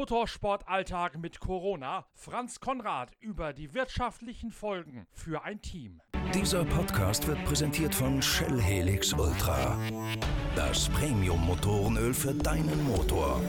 Motorsportalltag mit Corona. Franz Konrad über die wirtschaftlichen Folgen für ein Team. Dieser Podcast wird präsentiert von Shell Helix Ultra. Das Premium-Motorenöl für deinen Motor.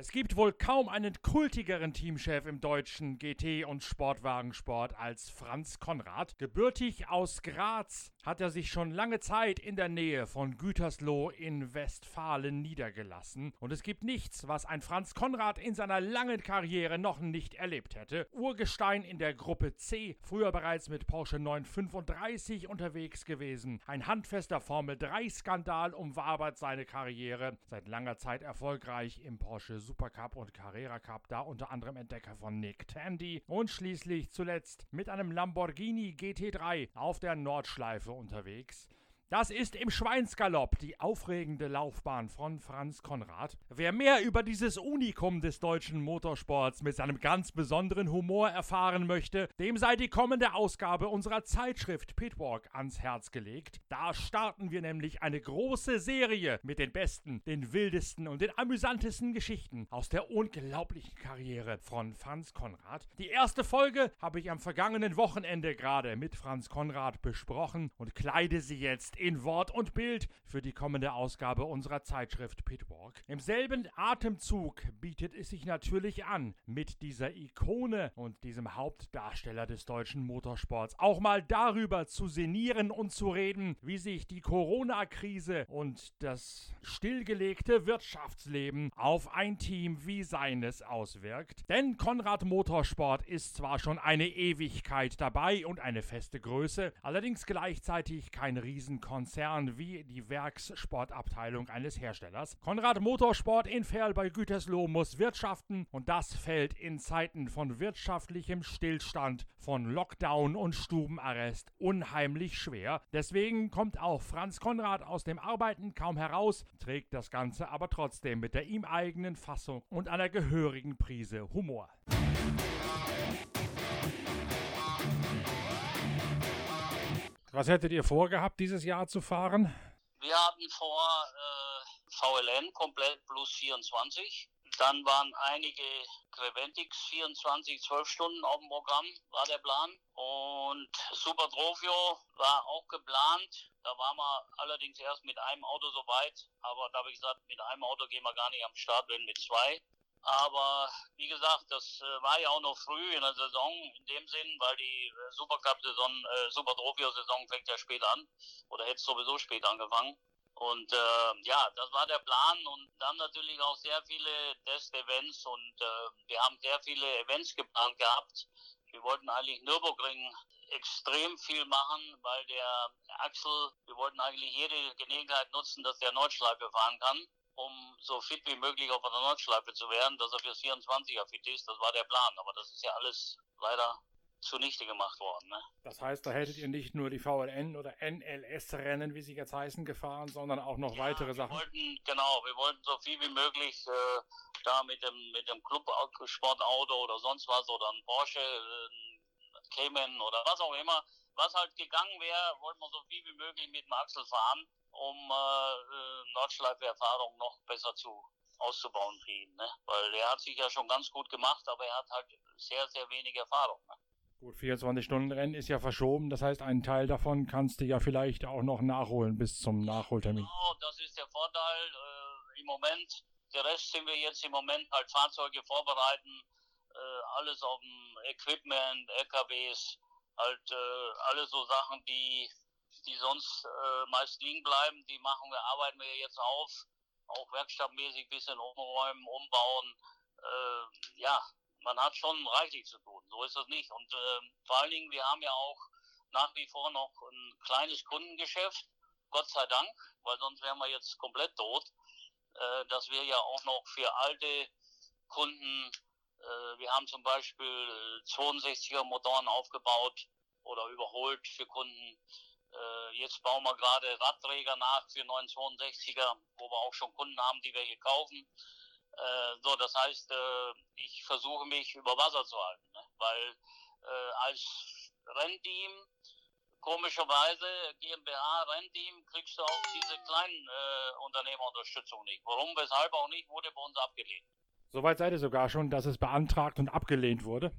Es gibt wohl kaum einen kultigeren Teamchef im deutschen GT- und Sportwagensport als Franz Konrad. Gebürtig aus Graz hat er sich schon lange Zeit in der Nähe von Gütersloh in Westfalen niedergelassen. Und es gibt nichts, was ein Franz Konrad in seiner langen Karriere noch nicht erlebt hätte. Urgestein in der Gruppe C, früher bereits mit Porsche 935 unterwegs gewesen. Ein handfester Formel 3-Skandal umwabert seine Karriere. Seit langer Zeit erfolgreich im Porsche Supercup und Carrera Cup, da unter anderem Entdecker von Nick Tandy und schließlich zuletzt mit einem Lamborghini GT3 auf der Nordschleife unterwegs. Das ist im Schweinsgalopp die aufregende Laufbahn von Franz Konrad. Wer mehr über dieses Unikum des deutschen Motorsports mit seinem ganz besonderen Humor erfahren möchte, dem sei die kommende Ausgabe unserer Zeitschrift Pitwalk ans Herz gelegt. Da starten wir nämlich eine große Serie mit den besten, den wildesten und den amüsantesten Geschichten aus der unglaublichen Karriere von Franz Konrad. Die erste Folge habe ich am vergangenen Wochenende gerade mit Franz Konrad besprochen und kleide sie jetzt in Wort und Bild für die kommende Ausgabe unserer Zeitschrift Pitwalk. Im selben Atemzug bietet es sich natürlich an, mit dieser Ikone und diesem Hauptdarsteller des deutschen Motorsports auch mal darüber zu sinnieren und zu reden, wie sich die Corona-Krise und das stillgelegte Wirtschaftsleben auf ein Team wie seines auswirkt. Denn Konrad Motorsport ist zwar schon eine Ewigkeit dabei und eine feste Größe, allerdings gleichzeitig kein Riesenkonzern wie die Werkssportabteilung eines Herstellers. Konrad Motorsport in Ferl bei Gütersloh muss wirtschaften und das fällt in Zeiten von wirtschaftlichem Stillstand, von Lockdown und Stubenarrest unheimlich schwer. Deswegen kommt auch Franz Konrad aus dem Arbeiten kaum heraus, trägt das Ganze aber trotzdem mit der ihm eigenen Fassung und einer gehörigen Prise Humor. Was hättet ihr vorgehabt, dieses Jahr zu fahren? Wir hatten vor äh, VLN komplett plus 24. Dann waren einige Queventix 24, 12 Stunden auf dem Programm, war der Plan. Und Super Trofeo war auch geplant. Da waren wir allerdings erst mit einem Auto so weit. Aber da habe ich gesagt, mit einem Auto gehen wir gar nicht am Start, wenn mit zwei. Aber wie gesagt, das äh, war ja auch noch früh in der Saison in dem Sinn, weil die äh, Supercup-Saison, äh, Super Trofeo-Saison fängt ja spät an oder hätte sowieso spät angefangen. Und äh, ja, das war der Plan und dann natürlich auch sehr viele Test-Events und äh, wir haben sehr viele Events geplant gehabt. Wir wollten eigentlich Nürburgring extrem viel machen, weil der Axel, wir wollten eigentlich jede Gelegenheit nutzen, dass der Nordschleife fahren kann um so fit wie möglich auf der Nordschleife zu werden, dass er fürs 24er fit ist. Das war der Plan. Aber das ist ja alles leider zunichte gemacht worden. Ne? Das heißt, da hättet ihr nicht nur die VLN oder NLS-Rennen, wie sie jetzt heißen, gefahren, sondern auch noch ja, weitere wir Sachen. Wollten, genau, wir wollten so viel wie möglich äh, da mit dem mit dem Club Sportauto oder sonst was oder ein Porsche, ein Cayman oder was auch immer, was halt gegangen wäre, wollten wir so viel wie möglich mit dem Axel fahren um äh, Nordschleife-Erfahrung noch besser zu auszubauen für ihn. Ne? Weil er hat sich ja schon ganz gut gemacht, aber er hat halt sehr, sehr wenig Erfahrung. Ne? Gut, 24-Stunden-Rennen ist ja verschoben, das heißt, einen Teil davon kannst du ja vielleicht auch noch nachholen bis zum Nachholtermin. Genau, das ist der Vorteil. Äh, Im Moment, der Rest sind wir jetzt im Moment halt Fahrzeuge vorbereiten, äh, alles auf dem Equipment, LKWs, halt äh, alles so Sachen, die die sonst äh, meist liegen bleiben, die machen wir, arbeiten wir jetzt auf, auch werkstattmäßig bisschen umräumen, umbauen. Äh, ja, man hat schon reichlich zu tun, so ist das nicht. Und äh, vor allen Dingen, wir haben ja auch nach wie vor noch ein kleines Kundengeschäft, Gott sei Dank, weil sonst wären wir jetzt komplett tot, äh, dass wir ja auch noch für alte Kunden, äh, wir haben zum Beispiel 62er Motoren aufgebaut oder überholt für Kunden, äh, jetzt bauen wir gerade Radträger nach für 962er, wo wir auch schon Kunden haben, die welche kaufen. Äh, so, das heißt, äh, ich versuche mich über Wasser zu halten, ne? weil äh, als Rennteam komischerweise GmbH, Rennteam, kriegst du auch diese kleinen äh, Unternehmerunterstützung nicht. Warum, weshalb auch nicht, wurde bei uns abgelehnt. Soweit seid ihr sogar schon, dass es beantragt und abgelehnt wurde?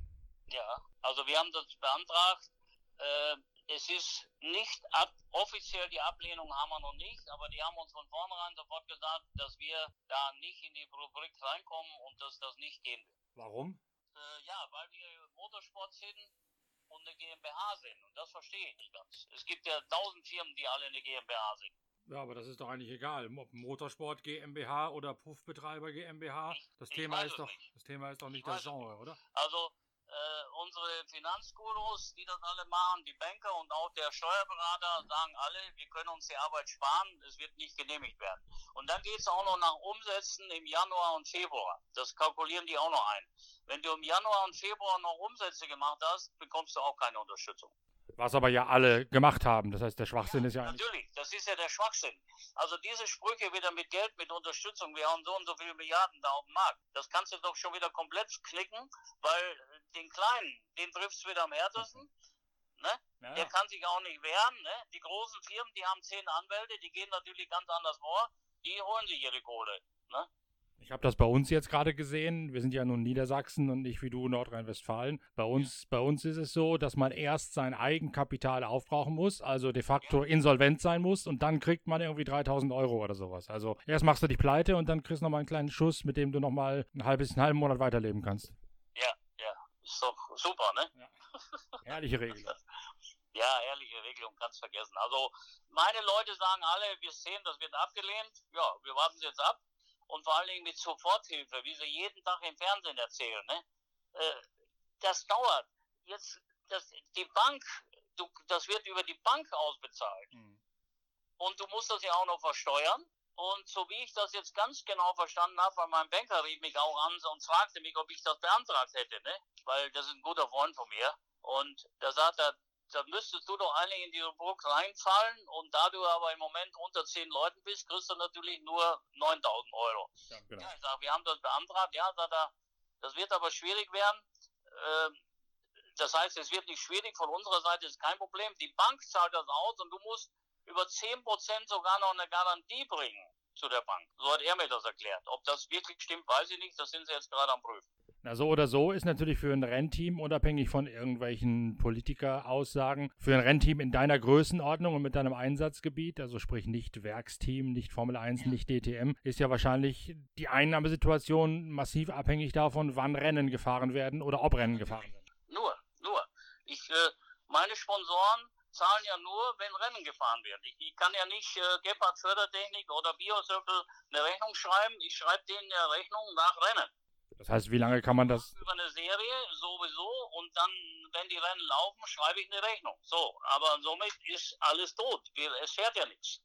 Ja, also wir haben das beantragt. Äh, es ist nicht ab, offiziell die Ablehnung haben wir noch nicht, aber die haben uns von vornherein sofort gesagt, dass wir da nicht in die Rubrik reinkommen und dass das nicht gehen wird. Warum? Äh, ja, weil wir Motorsport sind und eine GmbH sind. Und das verstehe ich nicht ganz. Es gibt ja tausend Firmen, die alle eine GmbH sind. Ja, aber das ist doch eigentlich egal. Ob Motorsport GmbH oder Puffbetreiber GmbH. Das, Ich Thema, ist doch, nicht. das Thema ist doch nicht Ich das Genre, oder? Also äh, unsere Finanzgurus, die das alle machen, die Banker und auch der Steuerberater sagen alle, wir können uns die Arbeit sparen, es wird nicht genehmigt werden. Und dann geht es auch noch nach Umsätzen im Januar und Februar. Das kalkulieren die auch noch ein. Wenn du im Januar und Februar noch Umsätze gemacht hast, bekommst du auch keine Unterstützung. Was aber ja alle gemacht haben. Das heißt, der Schwachsinn ist ja eigentlich. Natürlich, das ist ja der Schwachsinn. Also diese Sprüche wieder mit Geld, mit Unterstützung, wir haben so und so viele Milliarden da auf dem Markt. Das kannst du doch schon wieder komplett knicken, weil den Kleinen, den trifft es wieder am härtesten. Ne? Ja, Der kann sich auch nicht wehren. Ne? Die großen Firmen, die haben zehn Anwälte, die gehen natürlich ganz anders vor. Die holen sich ihre Kohle. Ne? Ich habe das bei uns jetzt gerade gesehen. Wir sind ja nun Niedersachsen und nicht wie du Nordrhein-Westfalen. Bei uns, bei uns ist es so, dass man erst sein Eigenkapital aufbrauchen muss, also de facto insolvent sein muss und dann kriegt man irgendwie 3000 Euro oder sowas. Also erst machst du dich pleite und dann kriegst du nochmal einen kleinen Schuss, mit dem du nochmal ein halbes, einen halben Monat weiterleben kannst. Ja, ja. Ist doch super, ne? Ehrliche Regelung. Ja, ehrliche Regelung, ganz vergessen. Also meine Leute sagen alle, wir sehen, das wird abgelehnt. Ja, wir warten es jetzt ab. Und vor allen Dingen mit Soforthilfe, wie sie jeden Tag im Fernsehen erzählen. Ne? Äh, das dauert. Jetzt, das, die Bank, du, das wird über die Bank ausbezahlt. Und du musst das ja auch noch versteuern. Und so wie ich das jetzt ganz genau verstanden habe, weil mein Banker rief mich auch an und fragte mich, ob ich das beantragt hätte, ne? Weil das ist ein guter Freund von mir. Und da sagt er, da müsstest du doch eigentlich in die Rubrik reinfallen. Und da du aber im Moment unter zehn Leuten bist, kriegst du natürlich nur 9000 Euro. Ja, genau. Ja, ich sage, wir haben das beantragt. Ja, sagt er, das wird aber schwierig werden. Ähm, das heißt, es wird nicht schwierig. Von unserer Seite ist kein Problem. Die Bank zahlt das aus und du musst über 10% sogar noch eine Garantie bringen zu der Bank. So hat er mir das erklärt. Ob das wirklich stimmt, weiß ich nicht. Das sind sie jetzt gerade am Prüfen. Na, so oder so ist natürlich für ein Rennteam, unabhängig von irgendwelchen Politiker-Aussagen, für ein Rennteam in deiner Größenordnung und mit deinem Einsatzgebiet, also sprich nicht Werksteam, nicht Formel 1, nicht DTM, ist ja wahrscheinlich die Einnahmesituation massiv abhängig davon, wann Rennen gefahren werden oder ob Rennen gefahren werden. Nur, nur. Ich, äh, meine Sponsoren zahlen ja nur, wenn Rennen gefahren werden. Ich, ich kann ja nicht äh, Gebhardt Fördertechnik oder Biocircle eine Rechnung schreiben. Ich schreibe denen eine Rechnung nach Rennen. Das heißt, wie lange kann man das? Über eine Serie sowieso und dann, wenn die Rennen laufen, schreibe ich eine Rechnung. So, aber somit ist alles tot. Es fährt ja nichts.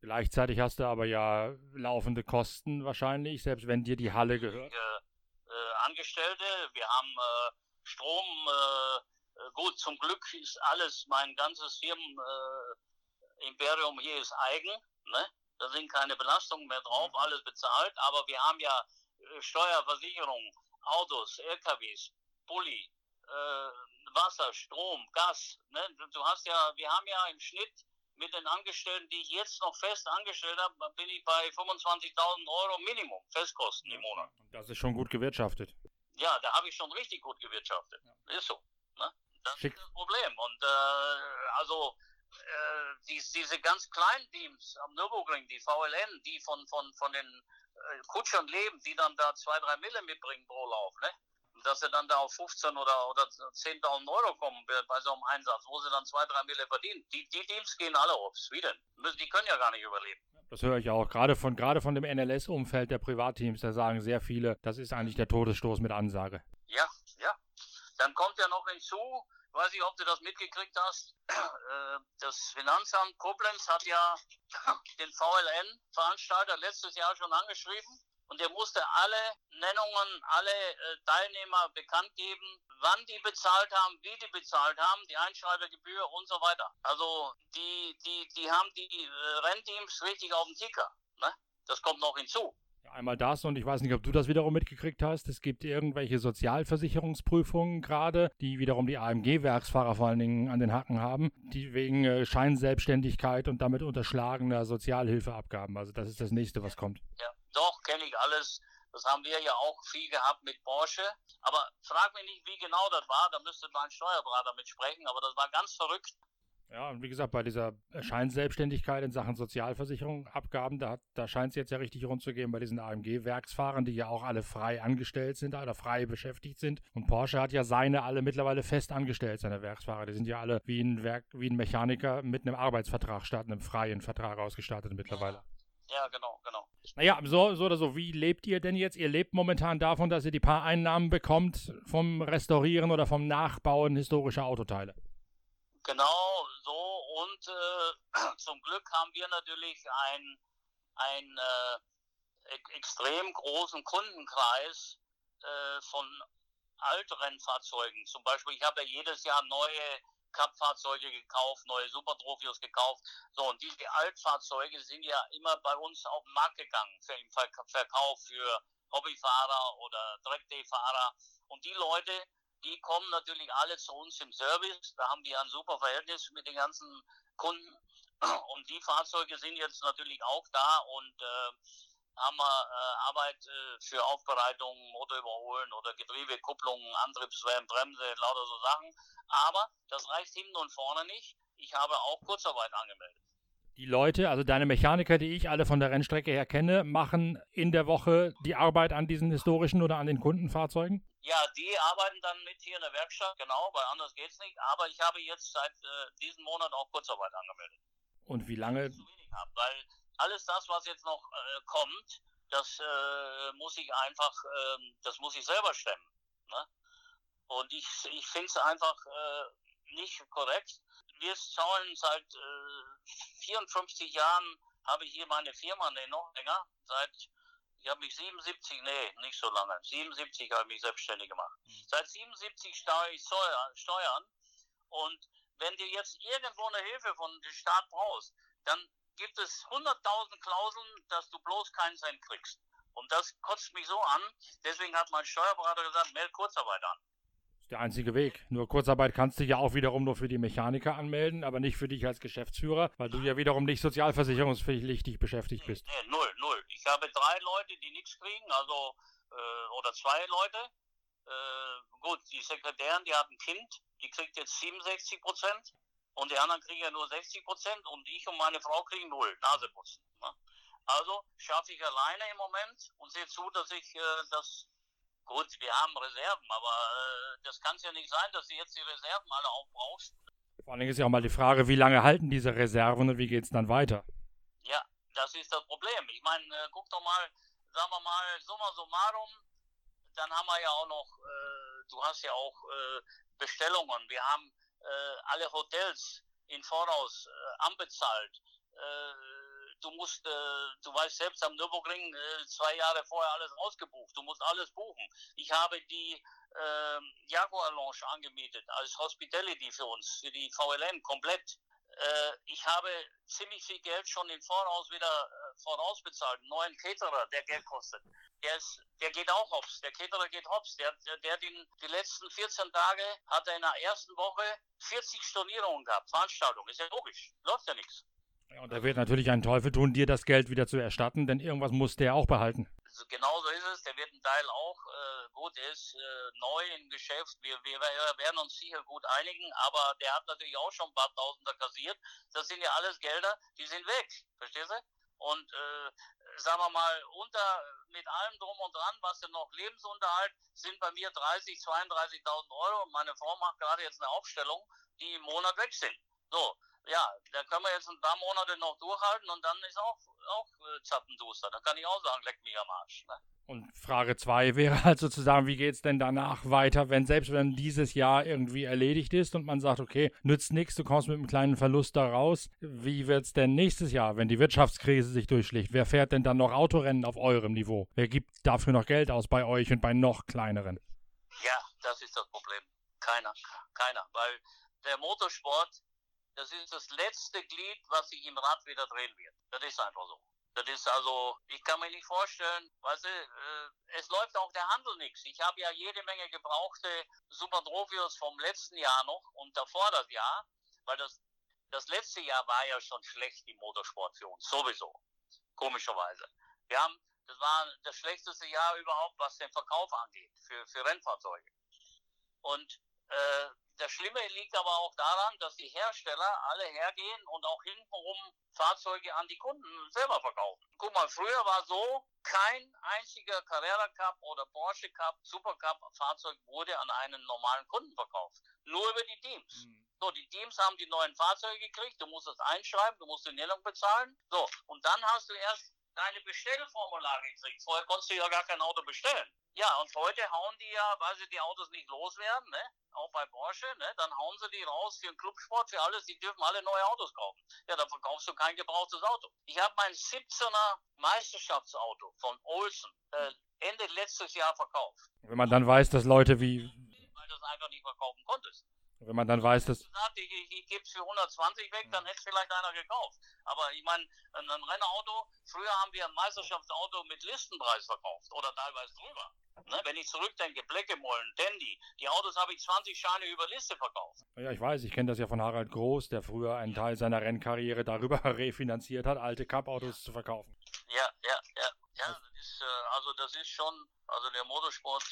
Gleichzeitig hast du aber ja laufende Kosten wahrscheinlich, selbst wenn dir die Halle gehört. Äh, äh, Angestellte, wir haben äh, Strom. Äh, äh, gut, zum Glück ist alles, mein ganzes Firmen-Imperium hier ist eigen. Ne? Da sind keine Belastungen mehr drauf, alles bezahlt. Aber wir haben ja äh, Steuerversicherung, Autos, LKWs, Bulli, äh, Wasser, Strom, Gas. Ne? Du- hast ja, wir haben ja im Schnitt mit den Angestellten, die ich jetzt noch fest angestellt habe, bin ich bei 25.000 Euro Minimum Festkosten im Monat. Das ist schon gut gewirtschaftet. Ja, da habe ich schon richtig gut gewirtschaftet. Ist so. Ne? Das Schick. ist das Problem. Und äh, also äh, dies, diese ganz kleinen Teams am Nürburgring, die VLN, die von, von, von den äh, Kutschern leben, die dann da zwei, drei Mille mitbringen pro Lauf, ne? Und Dass sie dann da auf 15 oder, oder 10.000 Euro kommen bei, bei so einem Einsatz, wo sie dann zwei, drei Mille verdienen. Die, die Teams gehen alle aufs. Wie denn? Die können ja gar nicht überleben. Das höre ich auch. Gerade von, gerade von dem NLS-Umfeld der Privatteams, da sagen sehr viele, das ist eigentlich der Todesstoß mit Ansage. Ja, ja. Dann kommt ja noch hinzu, weiß ich, ob du das mitgekriegt hast, äh, das Finanzamt Koblenz hat ja den VLN-Veranstalter letztes Jahr schon angeschrieben und der musste alle Nennungen, alle äh, Teilnehmer bekannt geben, wann die bezahlt haben, wie die bezahlt haben, die Einschreibegebühr und so weiter. Also die, die, die haben die äh, Rennteams richtig auf dem Ticker. Ne? Das kommt noch hinzu. Einmal das und ich weiß nicht, ob du das wiederum mitgekriegt hast. Es gibt irgendwelche Sozialversicherungsprüfungen gerade, die wiederum die AMG-Werksfahrer vor allen Dingen an den Hacken haben, die wegen äh, Scheinselbstständigkeit und damit unterschlagener Sozialhilfeabgaben. Also das ist das nächste, was kommt. Ja, doch, kenne ich alles. Das haben wir ja auch viel gehabt mit Porsche. Aber frag mich nicht, wie genau das war. Da müsste mein Steuerberater mit sprechen. Aber das war ganz verrückt. Ja, und wie gesagt, bei dieser Scheinselbstständigkeit in Sachen Sozialversicherung, Abgaben, da, da scheint es jetzt ja richtig rund zu gehen bei diesen AMG-Werksfahrern, die ja auch alle frei angestellt sind oder frei beschäftigt sind. Und Porsche hat ja seine alle mittlerweile fest angestellt, seine Werksfahrer. Die sind ja alle wie ein, Werk, wie ein Mechaniker mit einem Arbeitsvertrag statt einem freien Vertrag ausgestattet mittlerweile. Ja, genau, genau. Naja, so, so oder so, wie lebt ihr denn jetzt? Ihr lebt momentan davon, dass ihr die paar Einnahmen bekommt vom Restaurieren oder vom Nachbauen historischer Autoteile. Genau so und äh, zum Glück haben wir natürlich einen, einen äh, extrem großen Kundenkreis äh, von Altrennfahrzeugen. Zum Beispiel, ich habe ja jedes Jahr neue Cup-Fahrzeuge gekauft, neue Super Trophios gekauft. So, und diese Altfahrzeuge sind ja immer bei uns auf den Markt gegangen für den Verkauf für Hobbyfahrer oder Trackday-Fahrer. Und die Leute, die kommen natürlich alle zu uns im Service. Da haben wir ein super Verhältnis mit den ganzen Kunden. Und die Fahrzeuge sind jetzt natürlich auch da und äh, haben wir äh, Arbeit äh, für Aufbereitung, Motor überholen oder Getriebe, Kupplungen, Antriebswellen, Bremse, lauter so Sachen. Aber das reicht hinten und vorne nicht. Ich habe auch Kurzarbeit angemeldet. Die Leute, also deine Mechaniker, die ich alle von der Rennstrecke her kenne, machen in der Woche die Arbeit an diesen historischen oder an den Kundenfahrzeugen? Ja, die arbeiten dann mit hier in der Werkstatt, genau, weil anders geht es nicht. Aber ich habe jetzt seit äh, diesem Monat auch Kurzarbeit angemeldet. Und wie lange? Zu wenig habe, weil alles das, was jetzt noch äh, kommt, das äh, muss ich einfach, ähm, das muss ich selber stemmen. Ne? Und ich, ich finde es einfach äh, nicht korrekt. Wir zahlen seit 54 äh, Jahren, habe ich hier meine Firma, ne, noch länger, seit ich habe mich 77, nee, nicht so lange. 77 habe ich mich selbstständig gemacht. Mhm. Seit 77 steuere ich Steuern. Und wenn du jetzt irgendwo eine Hilfe von dem Staat brauchst, dann gibt es 100.000 Klauseln, dass du bloß keinen Cent kriegst. Und das kotzt mich so an. Deswegen hat mein Steuerberater gesagt, meld Kurzarbeit an der einzige Weg. Nur Kurzarbeit kannst du ja auch wiederum nur für die Mechaniker anmelden, aber nicht für dich als Geschäftsführer, weil du ja wiederum nicht sozialversicherungspflichtig beschäftigt bist. Nee, null, null. Ich habe drei Leute, die nichts kriegen, also äh, oder zwei Leute. Äh, gut, die Sekretärin, die hat ein Kind, die kriegt jetzt 67 Prozent und die anderen kriegen ja nur 60 Prozent und ich und meine Frau kriegen null, Naseputzen. Ne? Also schaffe ich alleine im Moment und sehe zu, dass ich äh, das Gut, wir haben Reserven, aber äh, das kann es ja nicht sein, dass du jetzt die Reserven alle aufbrauchst. Vor allen Dingen ist ja auch mal die Frage, wie lange halten diese Reserven und wie geht es dann weiter? Ja, das ist das Problem. Ich meine, äh, guck doch mal, sagen wir mal, summa summarum, dann haben wir ja auch noch, äh, du hast ja auch äh, Bestellungen. Wir haben äh, alle Hotels in Voraus äh, anbezahlt du musst, äh, du weißt selbst, am Nürburgring äh, zwei Jahre vorher alles ausgebucht. Du musst alles buchen. Ich habe die äh, Jaguar Lounge angemietet als Hospitality für uns, für die VLN komplett. Äh, ich habe ziemlich viel Geld schon im Voraus wieder äh, vorausbezahlt. Einen neuen Caterer, der Geld kostet. Der, ist, der geht auch hops. Der Caterer geht hops. Der, der, der den, die letzten 14 Tage hat er in der ersten Woche 40 Stornierungen gehabt. Veranstaltung. Ist ja logisch. Läuft ja nichts. Und er wird natürlich einen Teufel tun, dir das Geld wieder zu erstatten, denn irgendwas muss der auch behalten. Also genau so ist es. Der wird einen Teil auch, äh, gut, er ist äh, neu im Geschäft. Wir, wir werden uns sicher gut einigen, aber der hat natürlich auch schon ein paar Tausender kassiert. Das sind ja alles Gelder, die sind weg. Verstehst du? Und äh, sagen wir mal, unter mit allem drum und dran, was denn noch Lebensunterhalt, sind bei mir 30, 32.000 Euro. Meine Frau macht gerade jetzt eine Aufstellung, die im Monat weg sind. So, ja, da können wir jetzt ein paar Monate noch durchhalten und dann ist auch, auch äh, zappenduster. Dann kann ich auch sagen, leck mich am Arsch. Ne? Und Frage 2 wäre halt sozusagen, wie geht es denn danach weiter, wenn selbst wenn dieses Jahr irgendwie erledigt ist und man sagt, okay, nützt nichts, du kommst mit einem kleinen Verlust da raus. Wie wird es denn nächstes Jahr, wenn die Wirtschaftskrise sich durchschlägt? Wer fährt denn dann noch Autorennen auf eurem Niveau? Wer gibt dafür noch Geld aus bei euch und bei noch kleineren? Ja, das ist das Problem. Keiner, keiner, weil der Motorsport das ist das letzte Glied, was sich im Rad wieder drehen wird. Das ist einfach so. Das ist also, ich kann mir nicht vorstellen, weißt du, äh, es läuft auch der Handel nichts. Ich habe ja jede Menge gebrauchte Superdrovios vom letzten Jahr noch und davor das Jahr, weil das, das letzte Jahr war ja schon schlecht im Motorsport für uns, sowieso, komischerweise. Wir haben, das war das schlechteste Jahr überhaupt, was den Verkauf angeht, für, für Rennfahrzeuge. Und äh, das Schlimme liegt aber auch daran, dass die Hersteller alle hergehen und auch hintenrum Fahrzeuge an die Kunden selber verkaufen. Guck mal, früher war so, kein einziger Carrera Cup oder Porsche Cup, Super Cup Fahrzeug wurde an einen normalen Kunden verkauft. Nur über die Teams. Mhm. So, die Teams haben die neuen Fahrzeuge gekriegt, du musst das einschreiben, du musst die Nennung bezahlen. So, und dann hast du erst deine Bestellformulare gekriegt. Vorher konntest du ja gar kein Auto bestellen. Ja, und heute hauen die ja, weil sie die Autos nicht loswerden, ne? auch bei Porsche, ne? dann hauen sie die raus für den Clubsport, für alles, die dürfen alle neue Autos kaufen. Ja, dann verkaufst du kein gebrauchtes Auto. Ich habe mein 17er Meisterschaftsauto von Olsen äh, Ende letztes Jahr verkauft. Wenn man dann weiß, dass Leute wie... Weil du es einfach nicht verkaufen konntest. Wenn man dann weiß, dass. Ich, ich, ich gebe es für 120 weg, dann hätte es vielleicht einer gekauft. Aber ich meine, ein, ein Rennauto, früher haben wir ein Meisterschaftsauto mit Listenpreis verkauft oder teilweise drüber. Ne? Wenn ich zurückdenke, Bleckemollen, Dandy, die Autos habe ich 20 Scheine über Liste verkauft. Ja, ich weiß, ich kenne das ja von Harald Groß, der früher einen Teil seiner Rennkarriere darüber refinanziert hat, alte Cup-Autos zu verkaufen. Ja, ja, ja. Ja, das ist, äh, also das ist schon, also der Motorsport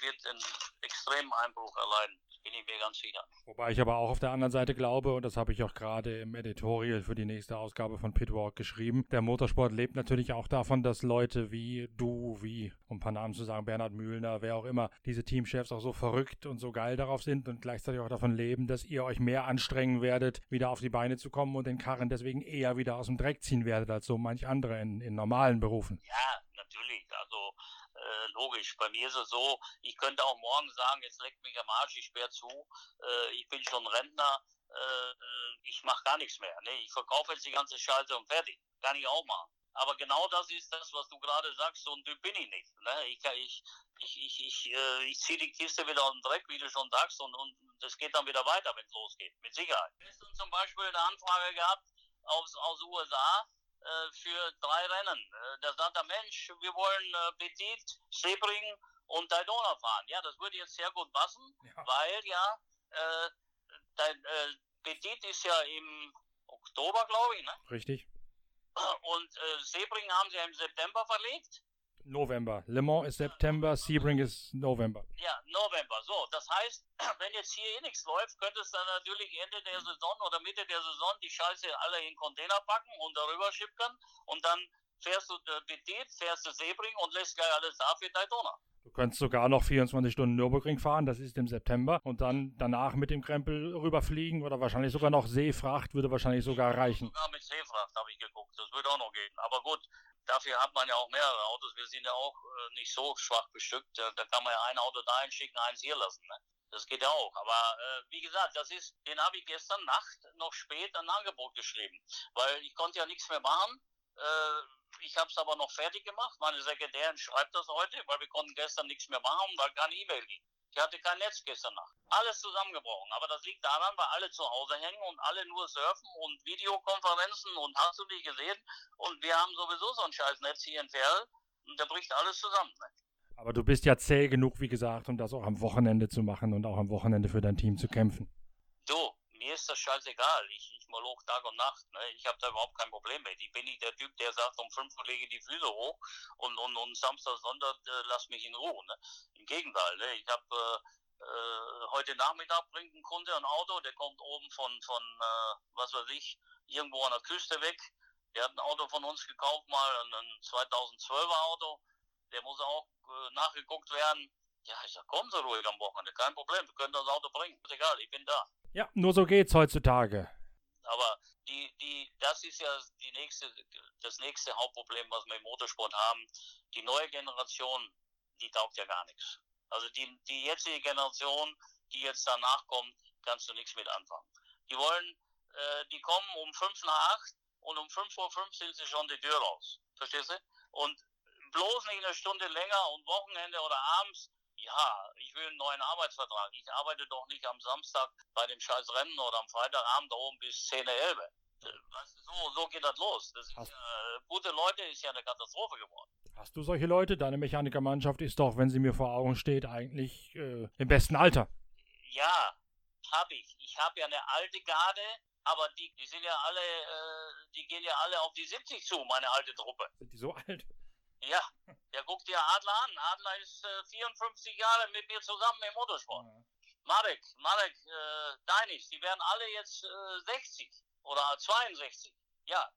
wird einen extremen Einbruch erleiden bin ich mir ganz sicher. Wobei ich aber auch auf der anderen Seite glaube, und das habe ich auch gerade im Editorial für die nächste Ausgabe von Pitwalk geschrieben, der Motorsport lebt natürlich auch davon, dass Leute wie du, wie, um ein paar Namen zu sagen, Bernhard Mühlner, wer auch immer, diese Teamchefs auch so verrückt und so geil darauf sind und gleichzeitig auch davon leben, dass ihr euch mehr anstrengen werdet, wieder auf die Beine zu kommen und den Karren deswegen eher wieder aus dem Dreck ziehen werdet, als so manch andere in, in normalen Berufen. Ja, natürlich. Also äh, logisch. Bei mir ist es so, ich könnte auch morgen sagen, jetzt leckt mich am Arsch, ich sperre zu, äh, ich bin schon Rentner, äh, ich mache gar nichts mehr. Ne? Ich verkaufe jetzt die ganze Scheiße und fertig. Kann ich auch machen. Aber genau das ist das, was du gerade sagst, so ein Typ bin ich nicht. Ne? Ich, ich, ich, ich, ich, äh, ich ziehe die Kiste wieder aus dem Dreck, wie du schon sagst, und, und das geht dann wieder weiter, wenn es losgeht, mit Sicherheit. Gestern zum Beispiel eine Anfrage gehabt aus, aus USA, für drei Rennen. Äh, da sagt der Mensch, wir wollen äh, Petit, Sebring und Daytona fahren. Ja, das würde jetzt sehr gut passen, ja. weil ja, äh, dein, äh, Petit ist ja im Oktober, glaube ich, ne? Richtig. Und äh, Sebring haben sie ja im September verlegt. November. Le Mans ist September, Sebring ist November. Ja, November. So, das heißt, wenn jetzt hier eh nichts läuft, könnte es dann natürlich Ende der Saison oder Mitte der Saison die Scheiße alle in Container packen und darüber schippern und dann fährst du äh, Petit, fährst du Sebring und lässt gleich alles da für Daytona. Du könntest sogar noch 24 Stunden Nürburgring fahren, das ist im September, und dann danach mit dem Krempel rüberfliegen oder wahrscheinlich sogar noch Seefracht würde wahrscheinlich sogar reichen. Sogar mit Seefracht habe ich geguckt, das würde auch noch gehen. Aber gut, dafür hat man ja auch mehrere Autos. Wir sind ja auch äh, nicht so schwach bestückt. Da, kann man ja ein Auto dahin schicken, eins hier lassen. Ne? Das geht ja auch. Aber äh, wie gesagt, das ist, den habe ich gestern Nacht noch spät ein Angebot geschrieben, weil ich konnte ja nichts mehr machen. Äh, ich habe es aber noch fertig gemacht. Meine Sekretärin schreibt das heute, weil wir konnten gestern nichts mehr machen, weil keine E-Mail ging. Ich hatte kein Netz gestern Nacht. Alles zusammengebrochen. Aber das liegt daran, weil alle zu Hause hängen und alle nur surfen und Videokonferenzen und hast du nicht gesehen. Und wir haben sowieso so ein scheiß Netz hier in Ferl und da bricht alles zusammen. Ne? Aber du bist ja zäh genug, wie gesagt, um das auch am Wochenende zu machen und auch am Wochenende für dein Team zu kämpfen. Du, mir ist das scheißegal. Ich, ich maloch Tag und Nacht. Ne? Ich habe da überhaupt kein Problem mit. Ich bin nicht der Typ, der sagt, um 5 Uhr lege die Füße hoch und, und, und Samstag, Sonntag äh, lass mich in Ruhe. Ne? Im Gegenteil. Ne? Ich habe äh, äh, heute Nachmittag bringt ein Kunde ein Auto, der kommt oben von, von äh, was weiß ich, irgendwo an der Küste weg. Der hat ein Auto von uns gekauft, mal ein 2012er Auto. Der muss auch äh, nachgeguckt werden. Ja, ich sag, kommen Sie ruhig am Wochenende, kein Problem, wir können das Auto bringen, ist egal, ich bin da. Ja, nur so geht's heutzutage. Aber die, die, das ist ja die nächste, das nächste Hauptproblem, was wir im Motorsport haben. Die neue Generation, die taugt ja gar nichts. Also die, die jetzige Generation, die jetzt danach kommt, kannst du nichts mit anfangen. Die wollen, äh, die kommen um fünf nach acht und um fünf Uhr fünf sind sie schon die Tür raus. Verstehst du? Und bloß nicht eine Stunde länger und Wochenende oder abends ja, ich will einen neuen Arbeitsvertrag. Ich arbeite doch nicht am Samstag bei dem scheiß Rennen oder am Freitagabend da oben bis 10, 11. Weißt du, so, so geht das los. Das ist ja, gute Leute ist ja eine Katastrophe geworden. Hast du solche Leute? Deine Mechanikermannschaft ist doch, wenn sie mir vor Augen steht, eigentlich äh, im besten Alter. Ja, habe ich. Ich habe ja eine alte Garde, aber die, die sind ja alle, äh, die gehen ja alle auf die 70 zu, meine alte Truppe. Sind die so alt? Ja, ja, guck dir Adler an. Adler ist äh, 54 Jahre mit mir zusammen im Motorsport. Marek, Marek, äh, Deinig, die werden alle jetzt äh, 60 oder 62. Ja,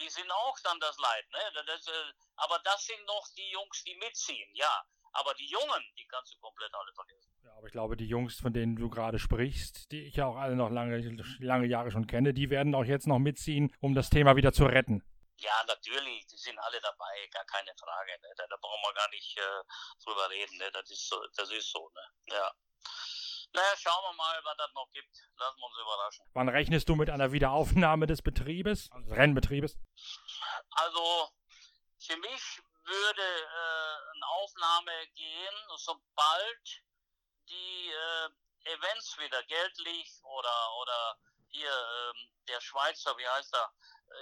die sind auch dann das Leid. Ne? Das, äh, aber das sind noch die Jungs, die mitziehen, ja. Aber die Jungen, die kannst du komplett alle vergessen. Ja, aber ich glaube, die Jungs, von denen du gerade sprichst, die ich ja auch alle noch lange, lange Jahre schon kenne, die werden auch jetzt noch mitziehen, um das Thema wieder zu retten. Ja, natürlich, die sind alle dabei, gar keine Frage. Ne? Da, da brauchen wir gar nicht äh, drüber reden. Ne? Das ist so, das ist so, ne? Ja. Naja, schauen wir mal, was das noch gibt. Lassen wir uns überraschen. Wann rechnest du mit einer Wiederaufnahme des Betriebes, also des Rennbetriebes? Also für mich würde äh, eine Aufnahme gehen, sobald die äh, Events wieder geldlich oder oder hier ähm, der Schweizer, wie heißt er?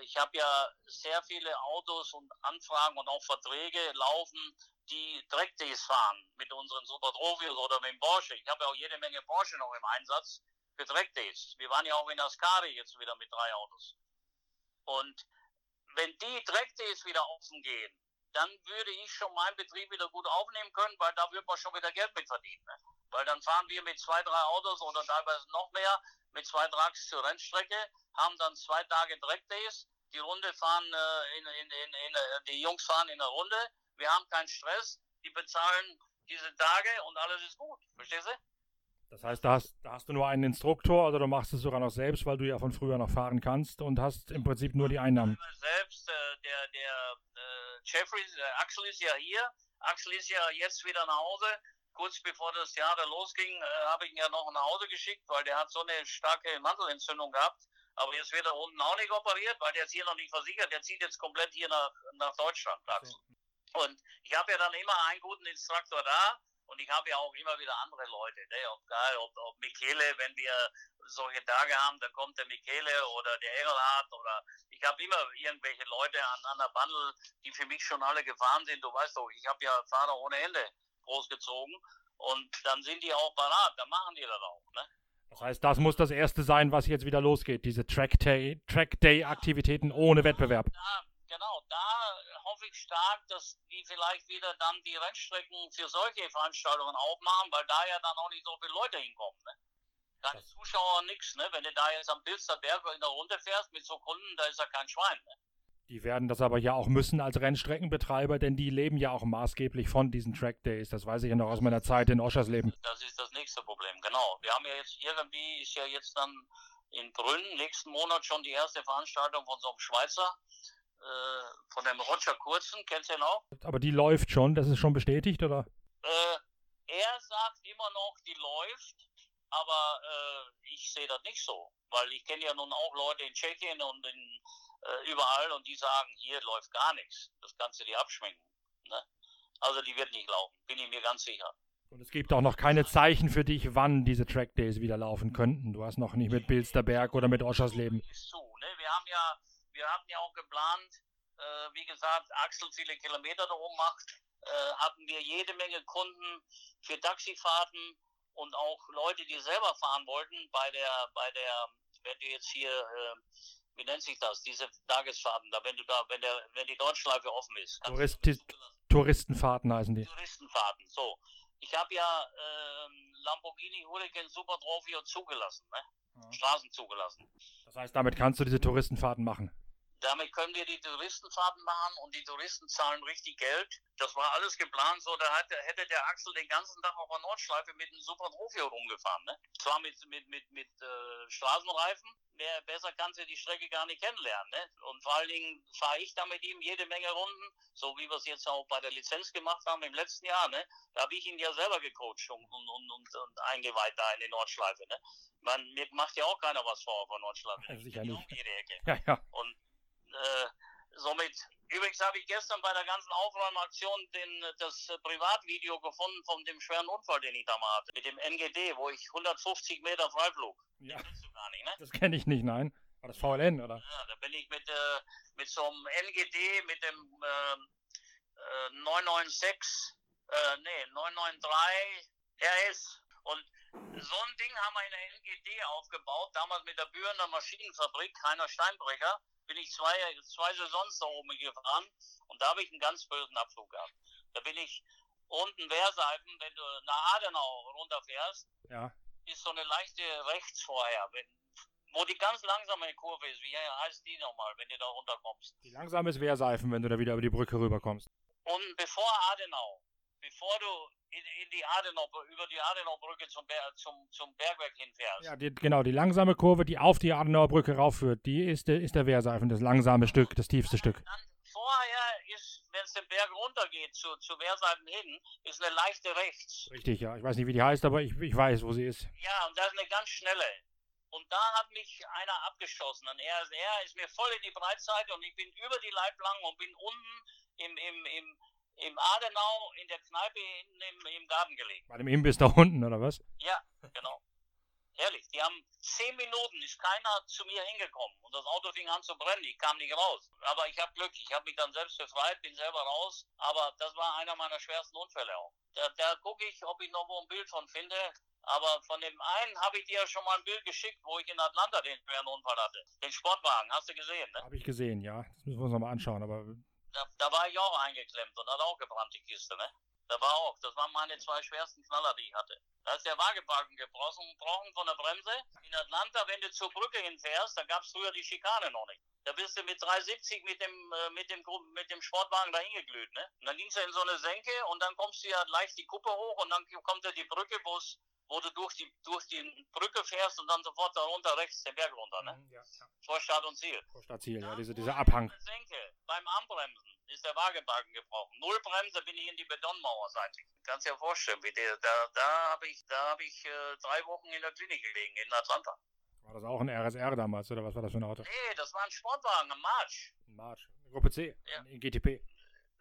Ich habe ja sehr viele Autos und Anfragen und auch Verträge laufen, die Dreckdays fahren mit unseren Super Trofios oder mit dem Porsche. Ich habe ja auch jede Menge Porsche noch im Einsatz für Dreckdays. Wir waren ja auch in Ascari jetzt wieder mit drei Autos. Und wenn die Dreckdays wieder offen gehen, dann würde ich schon meinen Betrieb wieder gut aufnehmen können, weil da wird man schon wieder Geld mit verdienen. Ne? Weil dann fahren wir mit zwei, drei Autos oder teilweise noch mehr mit zwei Trucks zur Rennstrecke, haben dann zwei Tage Dreckdays, die Runde fahren, äh, in, in, in, in, äh, die Jungs fahren in der Runde, wir haben keinen Stress, die bezahlen diese Tage und alles ist gut. Verstehst du? Das heißt, da hast, da hast du nur einen Instruktor oder du machst es sogar noch selbst, weil du ja von früher noch fahren kannst und hast im Prinzip nur die Einnahmen. Selbst äh, der, der äh, Jeffrey, der Axel ist ja hier. Axel ist ja jetzt wieder nach Hause. Kurz bevor das Jahr da losging, äh, habe ich ihn ja noch nach Hause geschickt, weil der hat so eine starke Mandelentzündung gehabt. Aber jetzt wird er unten auch nicht operiert, weil der ist hier noch nicht versichert. Der zieht jetzt komplett hier nach, nach Deutschland. Axel. Und ich habe ja dann immer einen guten Instruktor da und ich habe ja auch immer wieder andere Leute, ne? ob, ob, ob Michele, wenn wir solche Tage haben, dann kommt der Michele oder der Engelhardt oder ich habe immer irgendwelche Leute an, an der Bandel, die für mich schon alle gefahren sind. Du weißt doch, ich habe ja Fahrer ohne Ende großgezogen und dann sind die auch parat, dann machen die das auch. Ne? Das heißt, das muss das erste sein, was jetzt wieder losgeht, diese Track Day, Track Day Aktivitäten ohne Wettbewerb. Da, genau, da hoffe ich stark, dass die vielleicht wieder dann die Rennstrecken für solche Veranstaltungen aufmachen, weil da ja dann auch nicht so viele Leute hinkommen. Ne? Keine Zuschauer, nix, ne? Wenn du da jetzt am Pilster Berg in der Runde fährst mit so Kunden, da ist ja kein Schwein, ne? Die werden das aber ja auch müssen als Rennstreckenbetreiber, denn die leben ja auch maßgeblich von diesen Track Days. Das weiß ich ja noch aus meiner Zeit in Oschersleben. Das ist das nächste Problem, genau. Wir haben ja jetzt irgendwie, ist ja jetzt dann in Brünn nächsten Monat schon die erste Veranstaltung von so einem Schweizer, äh, von dem Roger Kurzen, kennst du ihn auch? Aber die läuft schon, das ist schon bestätigt, oder? Äh, er sagt immer noch, die läuft, aber äh, ich sehe das nicht so, weil ich kenne ja nun auch Leute in Tschechien und in, äh, überall und die sagen, hier läuft gar nichts, das kannst du dir abschminken. Ne? Also die wird nicht laufen, bin ich mir ganz sicher. Und es gibt auch noch keine Zeichen für dich, wann diese Track Days wieder laufen könnten. Du hast noch nicht mit Bilsterberg oder mit Oschersleben. Ist zu, ne? Wir haben ja, wir hatten ja auch geplant, äh, wie gesagt, Axel viele Kilometer darum macht, äh, hatten wir jede Menge Kunden für Taxifahrten und auch Leute, die selber fahren wollten bei der, bei der, wenn du jetzt hier, äh, wie nennt sich das, diese Tagesfahrten, da wenn du da, wenn der, wenn die Deutschschleife offen ist. Touristi. Touristenfahrten heißen die. Touristenfahrten, so. Ich habe ja ähm, Lamborghini Hurricane Super Trophy zugelassen, ne? Straßen zugelassen. Das heißt, damit kannst du diese Touristenfahrten machen. Damit können wir die Touristenfahrten machen und die Touristen zahlen richtig Geld. Das war alles geplant, so da hätte, hätte der Axel den ganzen Tag auf der Nordschleife mit einem Super Trofeo rumgefahren. Ne? Zwar mit, mit, mit, mit äh, Straßenreifen, mehr, besser kannst du die Strecke gar nicht kennenlernen. Ne? Und vor allen Dingen fahre ich da mit ihm jede Menge Runden, so wie wir es jetzt auch bei der Lizenz gemacht haben im letzten Jahr. Ne? Da habe ich ihn ja selber gecoacht und, und, und, und, eingeweiht da in die Nordschleife. Ne? Man, mir macht ja auch keiner was vor auf der Nordschleife. Ich sicher nicht. um jede Ecke. Ja, ja. Und äh, somit, übrigens habe ich gestern bei der ganzen Aufräumaktion den, das äh, Privatvideo gefunden von dem schweren Unfall, den ich da mal hatte. Mit dem NGD, wo ich 150 Meter freiflug. ja. Den kennst du gar nicht, ne? Das kenne ich nicht, nein. War das VLN, oder? Ja, da bin ich mit, äh, mit so einem NGD, mit dem äh, 996, äh, nee, 993 RS. Und so ein Ding haben wir in der NGD aufgebaut, damals mit der Bührener Maschinenfabrik, Heiner Steinbrecher, bin ich zwei, zwei Saisons da oben gefahren und da habe ich einen ganz bösen Abflug gehabt. Da bin ich unten Wehrseifen, wenn du nach Adenau runterfährst, Ja. ist so eine leichte rechts vorher, wenn, wo die ganz langsame Kurve ist. Wie heißt die nochmal, wenn du da runterkommst? Die langsame ist Wehrseifen, wenn du da wieder über die Brücke rüberkommst. Und bevor Adenau, bevor du in, in die Adenau, über die Adenaubrücke zum, zum, zum Bergwerk hinfährst, Ja, die, genau, die langsame Kurve, die auf die Adenauer Brücke raufführt, die ist, der- ist der Wehrseifen, das langsame Stück, das tiefste Stück. dann vorher ist, wenn es den Berg runtergeht, zu, zu Wehrseiten hin, ist eine leichte rechts. Richtig, ja. Ich weiß nicht, wie die heißt, aber ich, ich weiß, wo sie ist. Ja, und das ist eine ganz schnelle. Und da hat mich einer abgeschossen. Ein RSR ist mir voll in die Breitseite und ich bin über die Leitplanken und bin unten im, im, im, im Adenau in der Kneipe hinten im, im Garten gelegen. Bei dem Imbiss da unten, oder was? Ja, genau. Ehrlich, die haben zehn Minuten, ist keiner zu mir hingekommen und das Auto fing an zu brennen, ich kam nicht raus. Aber ich habe Glück, ich habe mich dann selbst befreit, bin selber raus, aber das war einer meiner schwersten Unfälle auch. Da, da gucke ich, ob ich noch wo ein Bild von finde, aber von dem einen habe ich dir ja schon mal ein Bild geschickt, wo ich in Atlanta den schweren Unfall hatte. Den Sportwagen, hast du gesehen, ne? Habe ich gesehen, ja. Das müssen wir uns nochmal anschauen, aber Da, da war ich auch eingeklemmt und hat auch gebrannt, die Kiste, ne? Da war auch, das waren meine zwei schwersten Knaller, die ich hatte. Da ist der Wagenbalken gebrochen, gebrochen von der Bremse. In Atlanta, wenn du zur Brücke hinfährst, da gab es früher die Schikane noch nicht. Da bist du mit 370 mit dem, äh, mit dem, mit dem Sportwagen da hingeglüht, ne? Und dann ging's ja in so eine Senke und dann kommst du ja leicht die Kuppe hoch und dann kommt ja die Brücke, wo's, wo du durch die, durch die Brücke fährst und dann sofort da runter rechts den Berg runter, ne? ja, ja. Vor Start und Ziel. Vor Stadtziel, ja, Da diese, dieser ich Abhang. Senke, beim Anbremsen ist der Wagenbalken gebrochen. Null Bremse bin ich in die Betonmauer seitlich. Kannst dir vorstellen, wie der, da, da habe ich, da hab ich äh, drei Wochen in der Klinik gelegen, in Atlanta. War das auch ein RSR damals, oder was war das für ein Auto? Nee, das war ein Sportwagen, ein March. Ein March. Gruppe C, Ja. in GTP.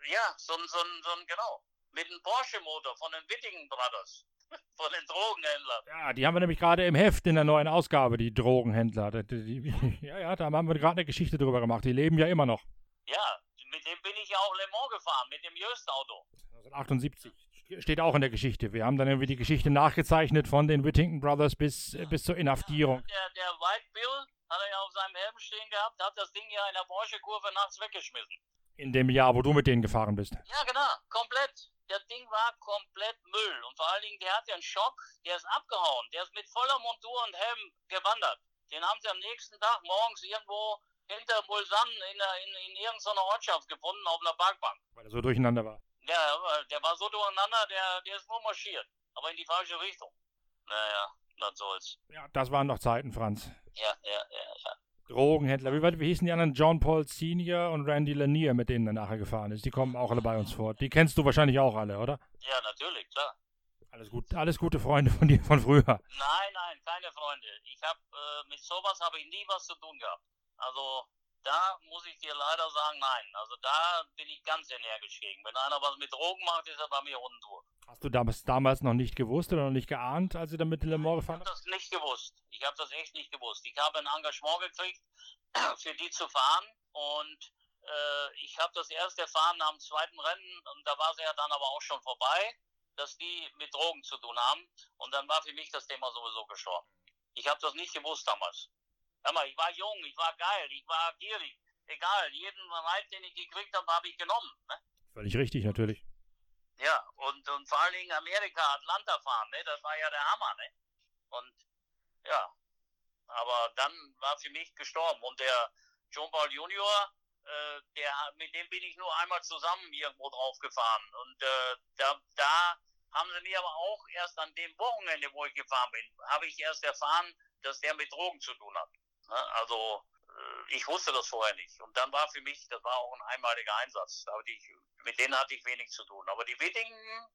Ja, so ein, so ein, so ein, genau. Mit einem Porsche-Motor von den Whittington Brothers. Von den Drogenhändlern. Ja, die haben wir nämlich gerade im Heft in der neuen Ausgabe, die Drogenhändler. Die, die, ja, ja, da haben wir gerade eine Geschichte drüber gemacht. Die leben ja immer noch. Ja, mit dem bin ich ja auch Le Mans gefahren, mit dem Jöst-Auto. 1978. Steht auch in der Geschichte. Wir haben dann irgendwie die Geschichte nachgezeichnet von den Whittington Brothers bis, äh, bis zur Inhaftierung. Der, der White Bill hat er ja auf seinem Helm stehen gehabt, hat das Ding ja in der Porsche-Kurve nachts weggeschmissen. In dem Jahr, wo du mit denen gefahren bist. Ja, genau, komplett. Das Ding war komplett Müll. Und vor allen Dingen, der hat ja einen Schock, der ist abgehauen. Der ist mit voller Montur und Helm gewandert. Den haben sie am nächsten Tag morgens irgendwo hinter Mulsanne in, der- in, in irgendeiner Ortschaft gefunden, auf einer Parkbank. Weil er so durcheinander war. Ja, der war so durcheinander, der, der ist nur marschiert. Aber in die falsche Richtung. Naja, was soll's. Ja, das waren noch Zeiten, Franz. Ja, ja, ja, ja. Drogenhändler. Wie, wie hießen die anderen? John Paul Senior und Randy Lanier, mit denen er nachher gefahren ist. Die kommen auch alle bei uns vor. Die kennst du wahrscheinlich auch alle, oder? Ja, natürlich, klar. Alles gut, alles gute Freunde von dir von früher. Nein, nein, keine Freunde. Ich habe äh, mit sowas habe ich nie was zu tun gehabt. Also da muss ich dir leider sagen, nein. Also da bin ich ganz energisch gegen. Wenn einer was mit Drogen macht, ist er bei mir unten durch. Hast du damals, damals noch nicht gewusst oder noch nicht geahnt, als ihr dann mit Le Mans Ich gefahren habe habt? das nicht gewusst. Ich habe das echt nicht gewusst. Ich habe ein Engagement gekriegt, für die zu fahren und äh, ich habe das erst erfahren dem zweiten Rennen und da war es ja dann aber auch schon vorbei, dass die mit Drogen zu tun haben und dann war für mich das Thema sowieso gestorben. Ich habe das nicht gewusst damals. Hör mal, ich war jung, ich war geil, ich war gierig. Egal, jeden Reit, den ich gekriegt habe, habe ich genommen. Ne? Völlig richtig, natürlich. Ja, und, und vor allen Dingen Amerika, Atlanta fahren, ne? das war ja der Hammer. Ne? Und ja, aber dann war für mich gestorben. Und der John Paul Junior, äh, der, mit dem bin ich nur einmal zusammen irgendwo drauf gefahren. Und äh, da, da haben sie mir aber auch erst an dem Wochenende, wo ich gefahren bin, habe ich erst erfahren, dass der mit Drogen zu tun hat. Ne? Also äh, ich wusste das vorher nicht. Und dann war für mich, das war auch ein einmaliger Einsatz. Aber die, mit denen hatte ich wenig zu tun. Aber die Wittingen,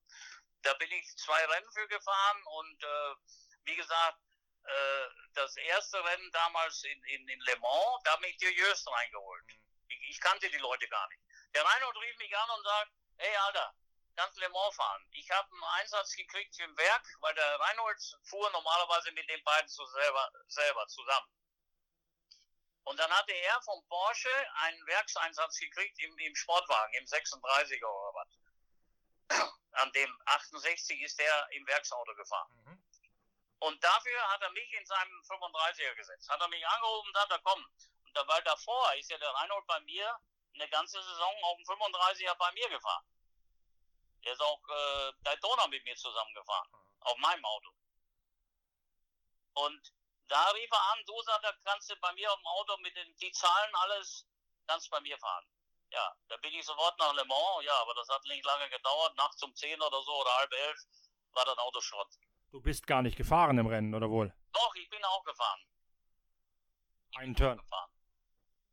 da bin ich zwei Rennen für gefahren und äh, wie gesagt, äh, das erste Rennen damals in, in, in Le Mans, da habe ich dir Jöst reingeholt. Ich, ich kannte die Leute gar nicht. Der Reinhold rief mich an und sagt, hey Alter, kannst Le Mans fahren. Ich habe einen Einsatz gekriegt im Werk, weil der Reinhold fuhr normalerweise mit den beiden zu selber, selber zusammen. Und dann hatte er vom Porsche einen Werkseinsatz gekriegt im, im Sportwagen, im 36er oder was. An dem 68 ist er im Werksauto gefahren. Mhm. Und dafür hat er mich in seinem 35er gesetzt. Hat er mich angerufen und hat er komm. Und da, weil davor ist ja der Reinhold bei mir eine ganze Saison auf dem 35er bei mir gefahren. Der ist auch äh, Daytona mit mir zusammengefahren. Mhm. Auf meinem Auto. Und da rief er an, du sagt, da kannst du bei mir auf dem Auto mit den die Zahlen alles, kannst bei mir fahren. Ja, da bin ich sofort nach Le Mans, ja, aber das hat nicht lange gedauert, nachts um 10 oder so oder halb elf war das Auto Schrott. Du bist gar nicht gefahren im Rennen, oder wohl? Doch, ich bin auch gefahren. Einen Turn. Gefahren.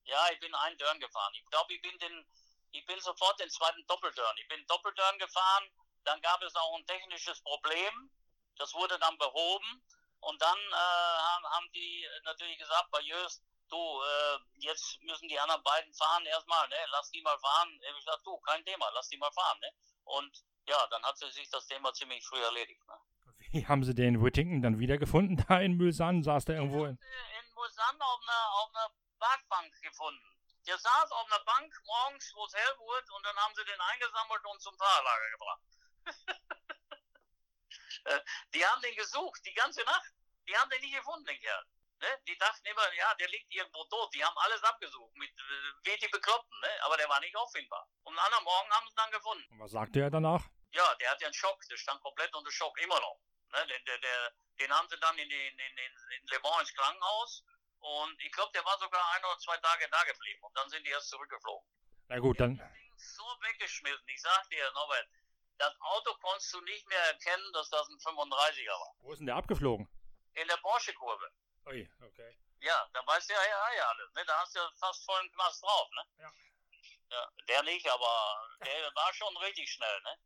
Ja, ich bin einen Turn gefahren. Ich glaube, ich bin den, ich bin sofort den zweiten Doppelturn. Ich bin Doppelturn gefahren, dann gab es auch ein technisches Problem. Das wurde dann behoben. Und dann äh, haben, haben die natürlich gesagt, bei Jöst, du, äh, jetzt müssen die anderen beiden fahren erstmal, ne? Lass die mal fahren. Ich gesagt, du, kein Thema, lass die mal fahren, ne? Und ja, dann hat sich das Thema ziemlich früh erledigt. Ne? Wie haben sie den Whittington dann wiedergefunden da in Mulsanne? Saß der irgendwo in? In Mulsanne auf einer, auf einer Parkbank gefunden. Der saß auf einer Bank morgens, wo es hell wurde, und dann haben sie den eingesammelt und zum Fahrerlager gebracht. Die haben den gesucht, die ganze Nacht. Die haben den nicht gefunden, den Kerl. Ne? Die dachten immer, ja, der liegt irgendwo tot. Die haben alles abgesucht, mit äh, wie die Bekloppten, ne? aber der war nicht auffindbar. Und am anderen Morgen haben sie ihn dann gefunden. Und was sagte er danach? Ja, der hat ja einen Schock, der stand komplett unter Schock, immer noch. Ne? Den, der, der, den haben sie dann in, in, in, in Le Mans ins Krankenhaus und ich glaube, der war sogar ein oder zwei Tage da geblieben und dann sind die erst zurückgeflogen. Na gut, dann. Das Ding so weggeschmissen, ich sag dir, Norbert, das Auto konntest du nicht mehr erkennen, dass das ein 35er war. Wo ist denn der abgeflogen? In der Porsche-Kurve. Ui, okay. Ja, da weißt du ja, ja, ja alles. Ne? Da hast du ja fast vollen Knast drauf, ne? Ja. ja. Der nicht, aber der war schon richtig schnell, ne?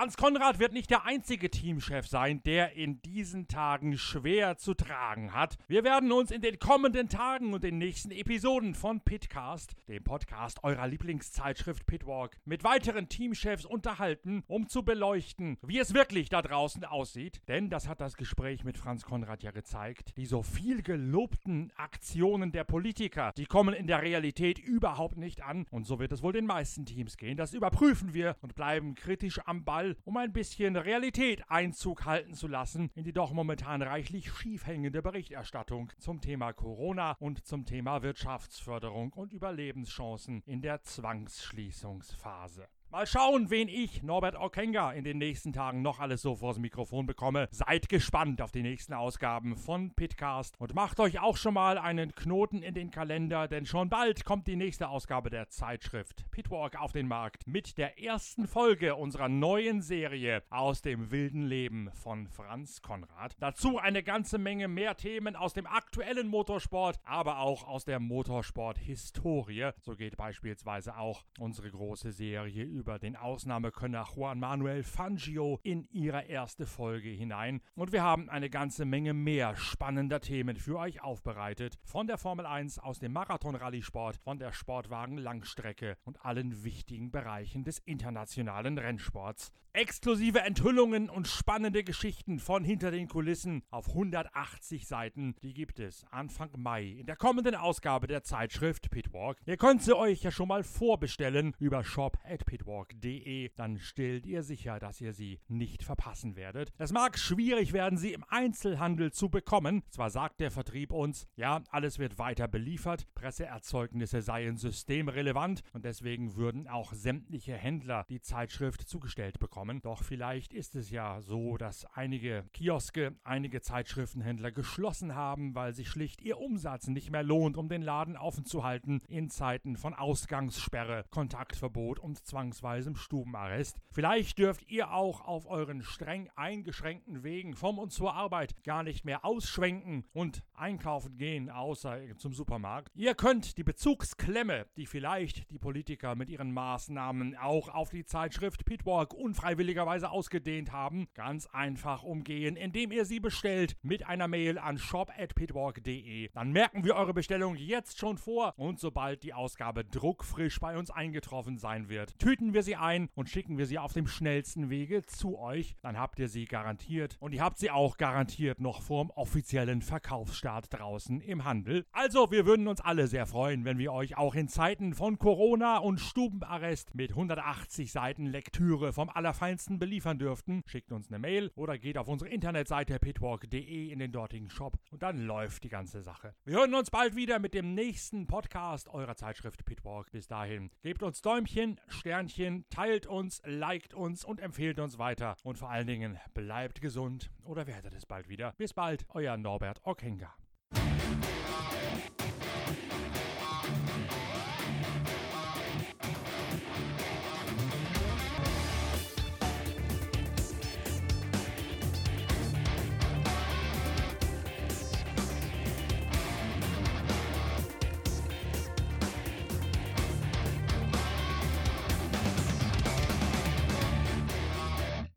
Franz Konrad wird nicht der einzige Teamchef sein, der in diesen Tagen schwer zu tragen hat. Wir werden uns in den kommenden Tagen und den nächsten Episoden von Pitcast, dem Podcast eurer Lieblingszeitschrift Pitwalk, mit weiteren Teamchefs unterhalten, um zu beleuchten, wie es wirklich da draußen aussieht. Denn das hat das Gespräch mit Franz Konrad ja gezeigt. Die so viel gelobten Aktionen der Politiker, die kommen in der Realität überhaupt nicht an. Und so wird es wohl den meisten Teams gehen. Das überprüfen wir und bleiben kritisch am Ball Um ein bisschen Realität Einzug halten zu lassen in die doch momentan reichlich schiefhängende Berichterstattung zum Thema Corona und zum Thema Wirtschaftsförderung und Überlebenschancen in der Zwangsschließungsphase. Mal schauen, wen ich, Norbert Okenga, in den nächsten Tagen noch alles so vors Mikrofon bekomme. Seid gespannt auf die nächsten Ausgaben von Pitcast und macht euch auch schon mal einen Knoten in den Kalender, denn schon bald kommt die nächste Ausgabe der Zeitschrift Pitwalk auf den Markt mit der ersten Folge unserer neuen Serie aus dem wilden Leben von Franz Konrad. Dazu eine ganze Menge mehr Themen aus dem aktuellen Motorsport, aber auch aus der Motorsport-Historie. So geht beispielsweise auch unsere große Serie über den Ausnahmekönner Juan Manuel Fangio in ihre erste Folge hinein. Und wir haben eine ganze Menge mehr spannender Themen für euch aufbereitet. Von der Formel 1 aus dem Marathon-Rallye-Sport, von der Sportwagen-Langstrecke und allen wichtigen Bereichen des internationalen Rennsports. Exklusive Enthüllungen und spannende Geschichten von hinter den Kulissen auf 180 Seiten, die gibt es Anfang Mai in der kommenden Ausgabe der Zeitschrift Pitwalk. Ihr könnt sie euch ja schon mal vorbestellen über shop@pitwalk.de, dann stellt ihr sicher, dass ihr sie nicht verpassen werdet. Es mag schwierig werden, sie im Einzelhandel zu bekommen. Zwar sagt der Vertrieb uns, ja, alles wird weiter beliefert, Presseerzeugnisse seien systemrelevant und deswegen würden auch sämtliche Händler die Zeitschrift zugestellt bekommen kommen. Doch vielleicht ist es ja so, dass einige Kioske, einige Zeitschriftenhändler geschlossen haben, weil sich schlicht ihr Umsatz nicht mehr lohnt, um den Laden offen zu halten in Zeiten von Ausgangssperre, Kontaktverbot und zwangsweisem Stubenarrest. Vielleicht dürft ihr auch auf euren streng eingeschränkten Wegen vom und zur Arbeit gar nicht mehr ausschwenken und einkaufen gehen, außer zum Supermarkt. Ihr könnt die Bezugsklemme, die vielleicht die Politiker mit ihren Maßnahmen auch auf die Zeitschrift Pitwalk unfrei unfreiwilligerweise ausgedehnt haben, ganz einfach umgehen, indem ihr sie bestellt mit einer Mail an shop@pitwalk.de. Dann merken wir eure Bestellung jetzt schon vor und sobald die Ausgabe druckfrisch bei uns eingetroffen sein wird, tüten laden wir sie ein und schicken wir sie auf dem schnellsten Wege zu euch. Dann habt ihr sie garantiert. Und ihr habt sie auch garantiert noch vorm offiziellen Verkaufsstart draußen im Handel. Also, wir würden uns alle sehr freuen, wenn wir euch auch in Zeiten von Corona und Stubenarrest mit 180 Seiten Lektüre vom Allerfeinsten beliefern dürften. Schickt uns eine Mail oder geht auf unsere Internetseite pitwalk.de in den dortigen Shop und dann läuft die ganze Sache. Wir hören uns bald wieder mit dem nächsten Podcast eurer Zeitschrift Pitwalk. Bis dahin, gebt uns Däumchen, Sternchen, teilt uns, liked uns und empfehlt uns weiter. Und vor allen Dingen bleibt gesund oder werdet es bald wieder. Bis bald, euer Norbert Ockenger.